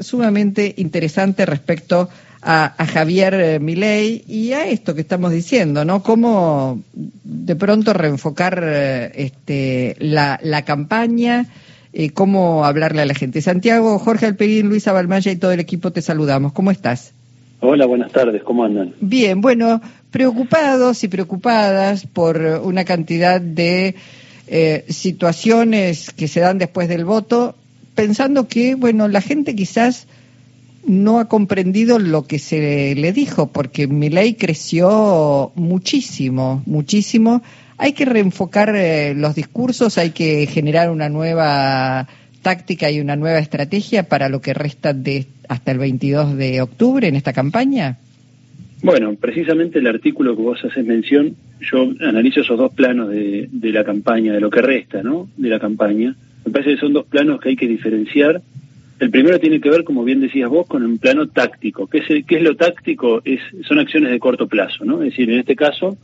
sumamente interesante respecto a, Javier eh, Milei y a esto que estamos diciendo, ¿no? Cómo de pronto reenfocar eh, este, la, campaña, eh, cómo hablarle a la gente. Santiago, Jorge Alperín, Luisa Balmaya y todo el equipo te saludamos. ¿Cómo estás? Hola, buenas tardes, ¿cómo andan? Bien, bueno, preocupados y preocupadas por una cantidad de situaciones que se dan después del voto, pensando que, bueno, la gente quizás no ha comprendido lo que se le dijo, porque mi ley creció muchísimo, muchísimo. Hay que reenfocar eh, los discursos, hay que generar una nueva táctica y una nueva estrategia para lo que resta de hasta el 22 de octubre en esta campaña. Bueno, precisamente el artículo que vos haces mención, yo analizo esos dos planos de, de la campaña, de lo que resta, ¿no? De la campaña. Me parece que son dos planos que hay que diferenciar el primero tiene que ver, como bien decías vos, con un plano táctico. ¿Qué es, qué es lo táctico? Es, son acciones de corto plazo, ¿no? Es decir, en este caso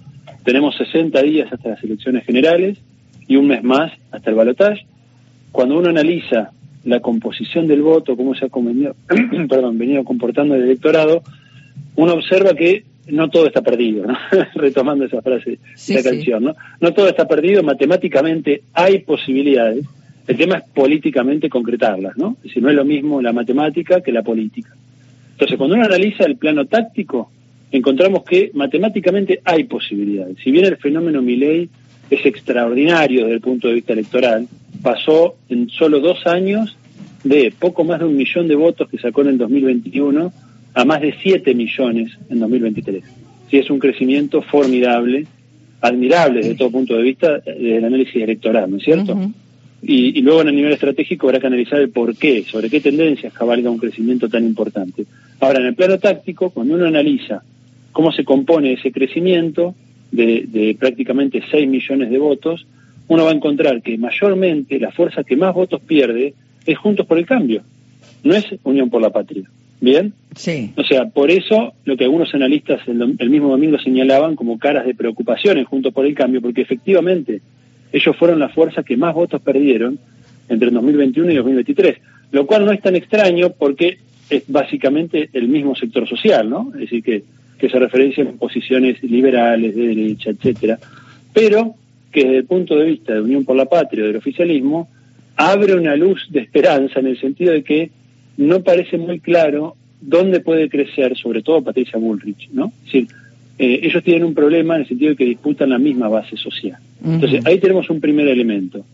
tenemos 60 días hasta las elecciones generales y un mes más hasta el balotaje. Cuando uno analiza la composición del voto, cómo se ha venido, perdón, venido comportando el electorado, uno observa que no todo está perdido, ¿no? retomando esa frase, de la canción, ¿no? No todo está perdido, matemáticamente hay posibilidades, el tema es políticamente concretarlas, ¿no? Es no es lo mismo la matemática que la política. Entonces, cuando uno analiza el plano táctico, encontramos que matemáticamente hay posibilidades. Si bien el fenómeno Milley es extraordinario desde el punto de vista electoral, pasó en solo dos años de poco más de un millón de votos que sacó en el 2021 a más de siete millones en 2023. Sí, es un crecimiento formidable, admirable desde todo punto de vista desde el análisis electoral, ¿no es cierto? Y, luego en el nivel estratégico habrá que analizar el por qué, sobre qué tendencias cabalga un crecimiento tan importante. Ahora, en el plano táctico, cuando uno analiza cómo se compone ese crecimiento de, prácticamente 6 millones de votos, uno va a encontrar que mayormente la fuerza que más votos pierde es Juntos por el Cambio, no es Unión por la Patria. ¿Bien? Sí. O sea, por eso lo que algunos analistas el, el mismo domingo señalaban como caras de preocupación en Juntos por el Cambio, porque efectivamente ellos fueron la fuerza que más votos perdieron entre el 2021 y 2023, lo cual no es tan extraño porque es básicamente el mismo sector social, ¿no? Es decir, que, que se referencian a posiciones liberales, de derecha, etcétera, pero que desde el punto de vista de Unión por la Patria, del oficialismo, abre una luz de esperanza en el sentido de que no parece muy claro dónde puede crecer, sobre todo Patricia Bullrich, ¿no? Es decir, eh, ellos tienen un problema en el sentido de que disputan la misma base social. Entonces, ahí tenemos un primer elemento.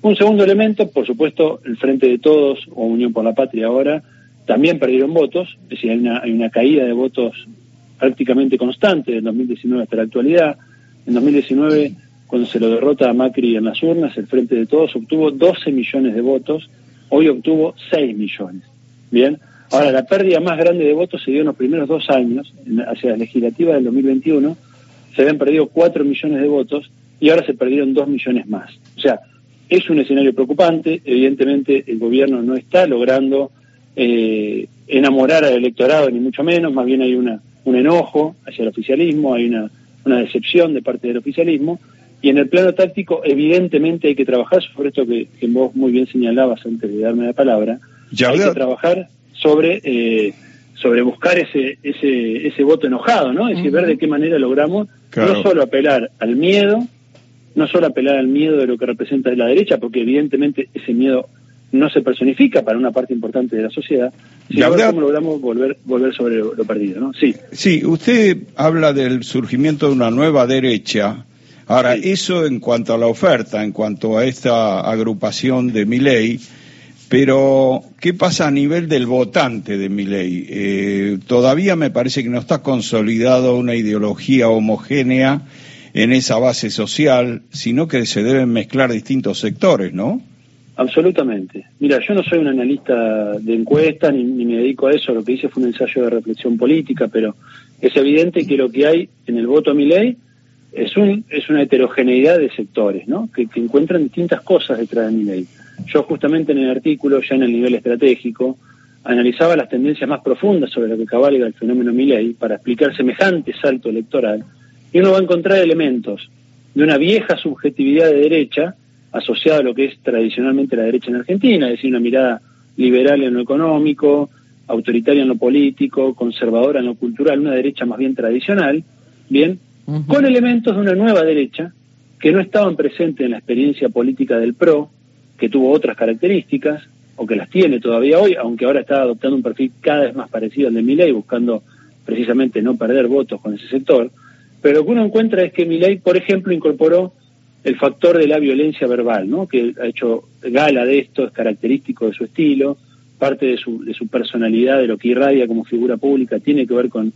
Un segundo elemento, por supuesto, el Frente de Todos o Unión por la Patria ahora también perdieron votos, es decir, hay una, hay una caída de votos prácticamente constante del 2019 hasta la actualidad. En 2019, cuando se lo derrota a Macri en las urnas, el Frente de Todos obtuvo 12 millones de votos, hoy obtuvo 6 millones. Bien, Ahora, la pérdida más grande de votos se dio en los primeros dos años, hacia la legislativa del 2021, se habían perdido 4 millones de votos y ahora se perdieron 2 millones más. O sea, es un escenario preocupante, evidentemente el gobierno no está logrando eh, enamorar al electorado, ni mucho menos, más bien hay una, un enojo hacia el oficialismo, hay una, una decepción de parte del oficialismo, y en el plano táctico evidentemente hay que trabajar sobre esto que, vos muy bien señalabas antes de darme la palabra, hay que trabajar sobre, eh, sobre buscar ese, ese, ese voto enojado, ¿no? Es decir, ver de qué manera logramos no solo apelar al miedo, no solo apelar al miedo de lo que representa la derecha, porque evidentemente ese miedo no se personifica para una parte importante de la sociedad, sino cómo logramos volver, volver sobre lo, perdido, ¿no? Sí. Sí, usted habla del surgimiento de una nueva derecha. Ahora, eso en cuanto a la oferta, en cuanto a esta agrupación de mi ley, pero, ¿qué pasa a nivel del votante de mi ley? Eh, todavía me parece que no está consolidado una ideología homogénea en esa base social, sino que se deben mezclar distintos sectores, ¿no? Absolutamente. Mira, yo no soy un analista de encuesta ni, me dedico a eso, lo que hice fue un ensayo de reflexión política, pero es evidente que lo que hay en el voto a mi ley es, un, es una heterogeneidad de sectores, ¿no? Que, que encuentran distintas cosas detrás de mi ley. Yo justamente en el artículo, ya en el nivel estratégico, analizaba las tendencias más profundas sobre lo que cabalga el fenómeno Milley para explicar semejante salto electoral, y uno va a encontrar elementos de una vieja subjetividad de derecha asociada a lo que es tradicionalmente la derecha en Argentina, es decir, una mirada liberal en lo económico, autoritaria en lo político, conservadora en lo cultural, una derecha más bien tradicional, bien, con elementos de una nueva derecha que no estaban presentes en la experiencia política del PRO, que tuvo otras características, o que las tiene todavía hoy, aunque ahora está adoptando un perfil cada vez más parecido al de Milei, buscando precisamente no perder votos con ese sector. Pero lo que uno encuentra es que Milei, por ejemplo, incorporó el factor de la violencia verbal, ¿no? que ha hecho gala de esto, es característico de su estilo, parte de su, de su personalidad, de lo que irradia como figura pública, tiene que ver con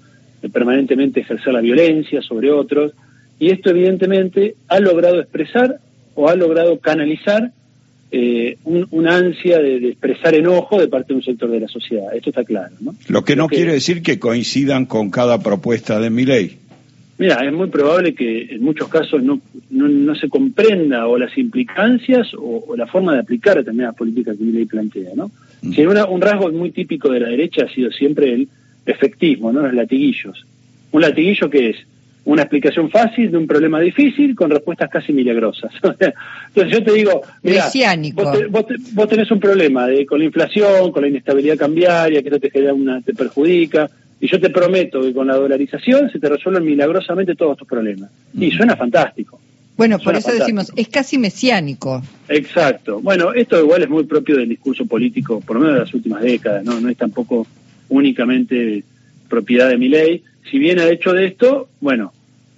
permanentemente ejercer la violencia sobre otros, y esto evidentemente ha logrado expresar o ha logrado canalizar eh, una ansia de, expresar enojo de parte de un sector de la sociedad. Esto está claro. ¿no? Lo que no quiere decir que coincidan con cada propuesta de mi ley. Mira, es muy probable que en muchos casos no, no, se comprenda o las implicancias o, la forma de aplicar determinadas políticas que mi ley plantea. ¿no? Mm. Si un rasgo muy típico de la derecha ha sido siempre el efectismo, ¿no? los latiguillos. Un latiguillo que es una explicación fácil de un problema difícil con respuestas casi milagrosas. Entonces yo te digo, mira, vos, tenés un problema de, con la inflación, con la inestabilidad cambiaria, que eso te genera una, te perjudica, y yo te prometo que con la dolarización se te resuelven milagrosamente todos tus problemas. Y suena fantástico. Bueno, por eso decimos, es casi mesiánico. Exacto. Bueno, esto igual es muy propio del discurso político, por lo menos de las últimas décadas, ¿no? No es tampoco únicamente propiedad de mi ley. Si bien ha hecho de esto, bueno,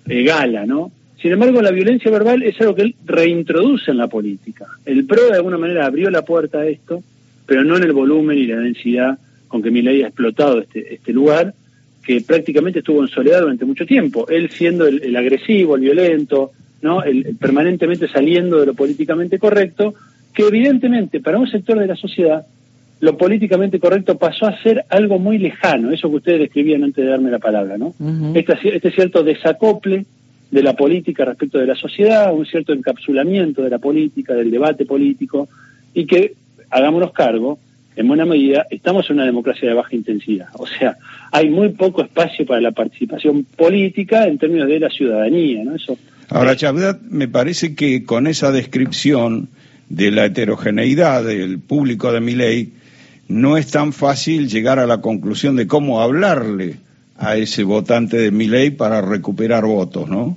gala, ¿no? Sin embargo, la violencia verbal es algo que él reintroduce en la política. El PRO de alguna manera abrió la puerta a esto, pero no en el volumen y la densidad con que Milei ha explotado este, este lugar, que prácticamente estuvo en soledad durante mucho tiempo. Él siendo el, agresivo, el violento, ¿no? El, permanentemente saliendo de lo políticamente correcto, que evidentemente para un sector de la sociedad lo políticamente correcto pasó a ser algo muy lejano, eso que ustedes describían antes de darme la palabra, ¿no? este, este, cierto desacople de la política respecto de la sociedad, un cierto encapsulamiento de la política, del debate político, y que, hagámonos cargo, en buena medida, estamos en una democracia de baja intensidad. O sea, hay muy poco espacio para la participación política en términos de la ciudadanía, ¿no? Eso, Ahora, Chavdat, me parece que con esa descripción de la heterogeneidad del público de mi ley, no es tan fácil llegar a la conclusión de cómo hablarle a ese votante de mi ley para recuperar votos, ¿no?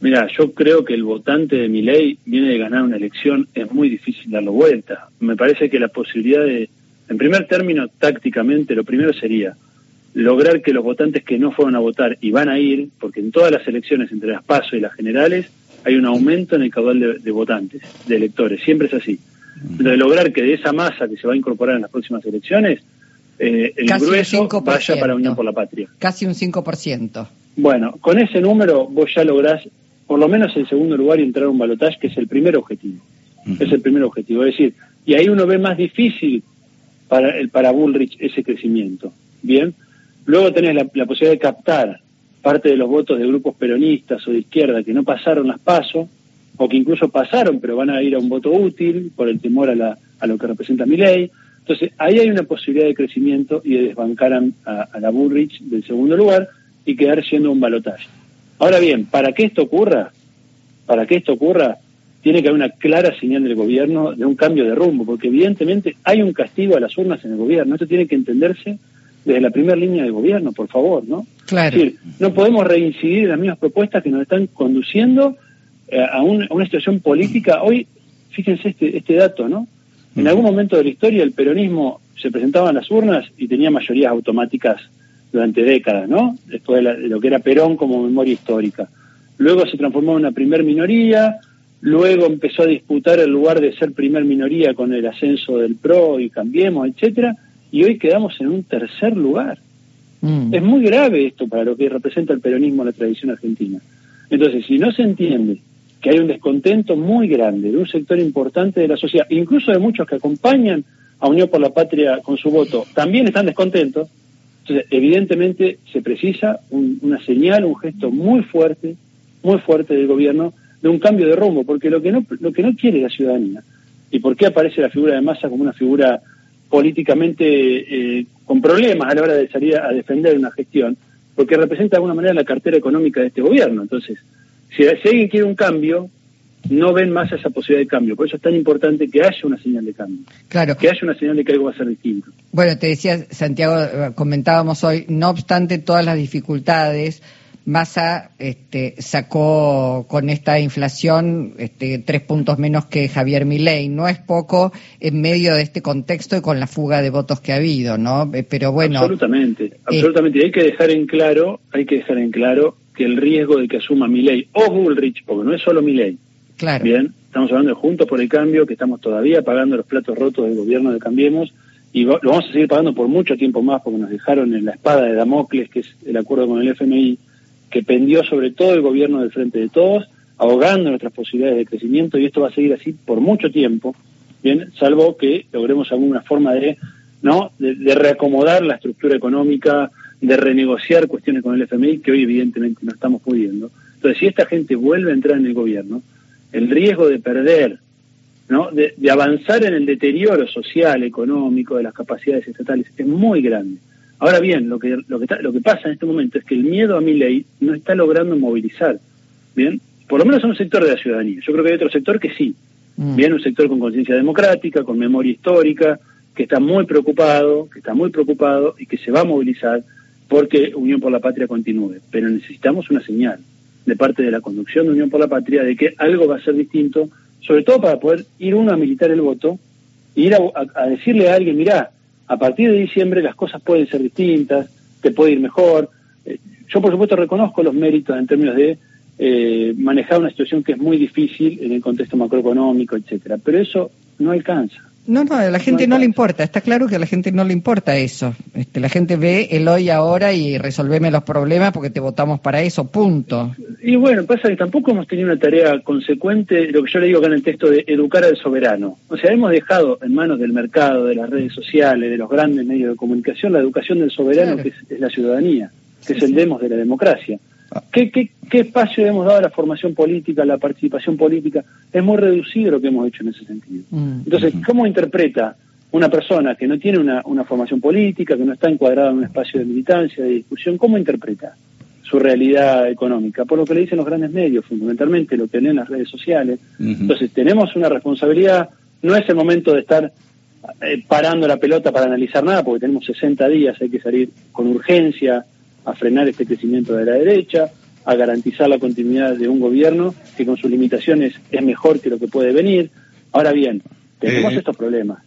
Mira, yo creo que el votante de mi ley viene de ganar una elección, es muy difícil darlo vuelta. Me parece que la posibilidad de, en primer término, tácticamente, lo primero sería lograr que los votantes que no fueron a votar y van a ir, porque en todas las elecciones entre las PASO y las generales hay un aumento en el caudal de votantes, de electores, siempre es así de lograr que de esa masa que se va a incorporar en las próximas elecciones, eh, el grueso vaya para Unión por la Patria. Casi un 5%. Bueno, con ese número vos ya lográs por lo menos el segundo lugar y entrar a un balotaje, que es el primer objetivo. Es el primer objetivo. Es decir, y ahí uno ve más difícil para, el, para Bullrich ese crecimiento. Bien. Luego tenés la, la posibilidad de captar parte de los votos de grupos peronistas o de izquierda que no pasaron las pasos o que incluso pasaron, pero van a ir a un voto útil por el temor a, la, a lo que representa mi ley. Entonces, ahí hay una posibilidad de crecimiento y de desbancar a, la Burrich del segundo lugar y quedar siendo un balotaje. Ahora bien, para que esto ocurra, para que esto ocurra, tiene que haber una clara señal del gobierno de un cambio de rumbo, porque evidentemente hay un castigo a las urnas en el gobierno. Esto tiene que entenderse desde la primera línea del gobierno, por favor, ¿no? Claro. Es decir, no podemos reincidir en las mismas propuestas que nos están conduciendo eh, a, una situación política. Hoy, fíjense este, este dato, ¿no? En algún momento de la historia el peronismo se presentaba en las urnas y tenía mayorías automáticas durante décadas, ¿no? Después de, lo que era Perón como memoria histórica. Luego se transformó en una primer minoría, luego empezó a disputar el lugar de ser primer minoría con el ascenso del PRO y Cambiemos, etcétera, y hoy quedamos en un tercer lugar. Mm. Es muy grave esto para lo que representa el peronismo en la tradición argentina. Entonces, si no se entiende que hay un descontento muy grande de un sector importante de la sociedad, incluso de muchos que acompañan a Unión por la Patria con su voto, también están descontentos. Entonces, evidentemente se precisa una señal, un gesto muy fuerte, muy fuerte del gobierno de un cambio de rumbo, porque lo que no, lo que no quiere la ciudadanía, y por qué aparece la figura de masa como una figura políticamente eh, con problemas a la hora de salir a defender una gestión, porque representa de alguna manera la cartera económica de este gobierno. Entonces, si, alguien quiere un cambio, no ven más esa posibilidad de cambio. Por eso es tan importante que haya una señal de cambio. Claro. Que haya una señal de que algo va a ser distinto. Bueno, te decía, Santiago, eh, comentábamos hoy, no obstante todas las dificultades, Massa este, sacó con esta inflación este, tres puntos menos que Javier Milei. No es poco en medio de este contexto y con la fuga de votos que ha habido, ¿no? Eh, pero bueno. Absolutamente, eh, absolutamente. Y hay que dejar en claro, hay que dejar en claro que el riesgo de que asuma Milei o Bullrich, porque no es solo Milei. Claro. Bien, estamos hablando de Juntos por el Cambio, que estamos todavía pagando los platos rotos del gobierno de Cambiemos y lo vamos a seguir pagando por mucho tiempo más porque nos dejaron en la espada de Damocles, que es el acuerdo con el FMI que pendió sobre todo el gobierno del Frente de Todos, ahogando nuestras posibilidades de crecimiento y esto va a seguir así por mucho tiempo, bien, salvo que logremos alguna forma de, ¿no? de, reacomodar la estructura económica, de renegociar cuestiones con el FMI que hoy evidentemente no estamos pudiendo. Entonces, si esta gente vuelve a entrar en el gobierno, el riesgo de perder, ¿no? de, de avanzar en el deterioro social, económico de las capacidades estatales es muy grande. Ahora bien, lo que, lo que, lo que pasa en este momento es que el miedo a mi ley no está logrando movilizar, ¿bien? Por lo menos en un sector de la ciudadanía. Yo creo que hay otro sector que sí, mm. ¿bien? Un sector con conciencia democrática, con memoria histórica, que está muy preocupado, que está muy preocupado y que se va a movilizar porque Unión por la Patria continúe. Pero necesitamos una señal de parte de la conducción de Unión por la Patria de que algo va a ser distinto, sobre todo para poder ir uno a militar el voto, e ir a, decirle a alguien, mira, a partir de diciembre las cosas pueden ser distintas, te puede ir mejor. Eh, yo, por supuesto, reconozco los méritos en términos de eh, manejar una situación que es muy difícil en el contexto macroeconómico, etcétera, pero eso no alcanza. No, no, a la gente no, le importa. Está claro que a la gente no le importa eso. Este, la gente ve el hoy ahora y resolveme los problemas porque te votamos para eso, punto. Y bueno, pasa que tampoco hemos tenido una tarea consecuente, lo que yo le digo acá en el texto, de educar al soberano. O sea, hemos dejado en manos del mercado, de las redes sociales, de los grandes medios de comunicación, la educación del soberano, que es, la ciudadanía, que es el demos de la democracia. ¿Qué, qué, qué espacio hemos dado a la formación política, a la participación política? Es muy reducido lo que hemos hecho en ese sentido. Mm. Entonces, ¿cómo interpreta una persona que no tiene una, una formación política, que no está encuadrada en un espacio de militancia, de discusión, cómo interpreta su realidad económica? Por lo que le dicen los grandes medios, fundamentalmente lo que leen las redes sociales. Entonces, tenemos una responsabilidad, no es el momento de estar eh, parando la pelota para analizar nada, porque tenemos 60 días, hay que salir con urgencia a frenar este crecimiento de la derecha, a garantizar la continuidad de un gobierno que con sus limitaciones es mejor que lo que puede venir. Ahora bien, tenemos eh, estos problemas.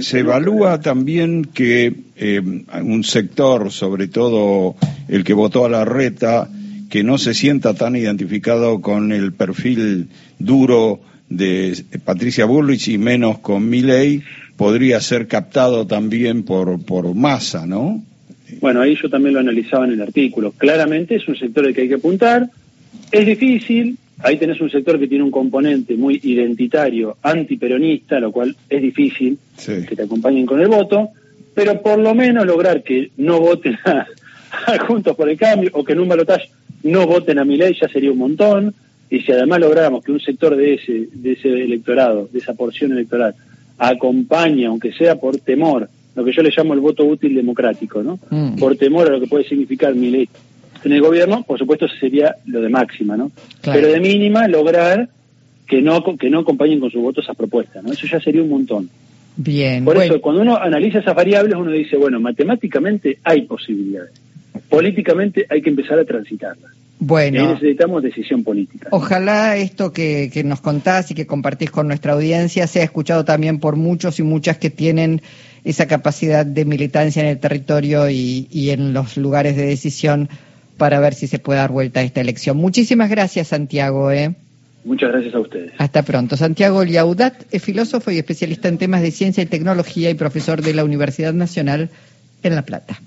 se, evalúa también que eh, un sector, sobre todo el que votó a la reta, que no se sienta tan identificado con el perfil duro de Patricia Bullrich y menos con Milley, podría ser captado también por, por masa, ¿no? Bueno, ahí yo también lo analizaba en el artículo. Claramente es un sector al que hay que apuntar. Es difícil, ahí tenés un sector que tiene un componente muy identitario, antiperonista, lo cual es difícil que te acompañen con el voto, pero por lo menos lograr que no voten a, Juntos por el Cambio o que en un balotaje no voten a mi ley ya sería un montón. Y si además logramos que un sector de ese, de ese electorado, de esa porción electoral, acompañe, aunque sea por temor, lo que yo le llamo el voto útil democrático, ¿no? Mm. Por temor a lo que puede significar mi ley en el gobierno, por supuesto, eso sería lo de máxima, ¿no? Pero de mínima, lograr que no, que no acompañen con sus votos esas propuestas, ¿no? Eso ya sería un montón. Bien. Por eso, cuando uno analiza esas variables, uno dice, bueno, matemáticamente hay posibilidades. Políticamente hay que empezar a transitarlas. Bueno. Y necesitamos decisión política. Ojalá esto que, que nos contás y que compartís con nuestra audiencia sea escuchado también por muchos y muchas que tienen esa capacidad de militancia en el territorio y, y en los lugares de decisión para ver si se puede dar vuelta a esta elección. Muchísimas gracias, Santiago. ¿eh? Muchas gracias a ustedes. Hasta pronto. Santiago Liaudat es filósofo y especialista en temas de ciencia y tecnología y profesor de la Universidad Nacional en La Plata.